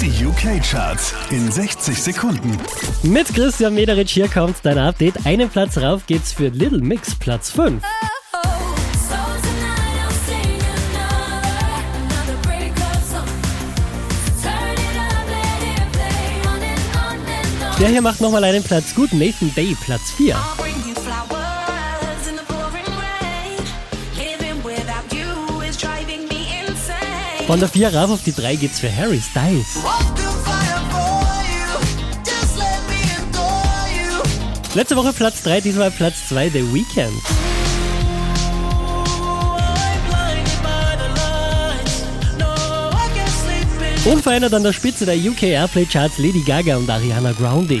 Die UK-Charts in 60 Sekunden. Mit Christian Mederich hier kommt dein Update. Einen Platz rauf geht's für Little Mix, Platz 5. Der hier macht nochmal einen Platz gut. Nathan Day, Platz 4. Von der 4 rauf auf die 3 geht's für Harry Styles. Letzte Woche Platz 3, diesmal Platz 2, The Weekend. Unverändert an der Spitze der UK Airplay Charts Lady Gaga und Ariana Grande.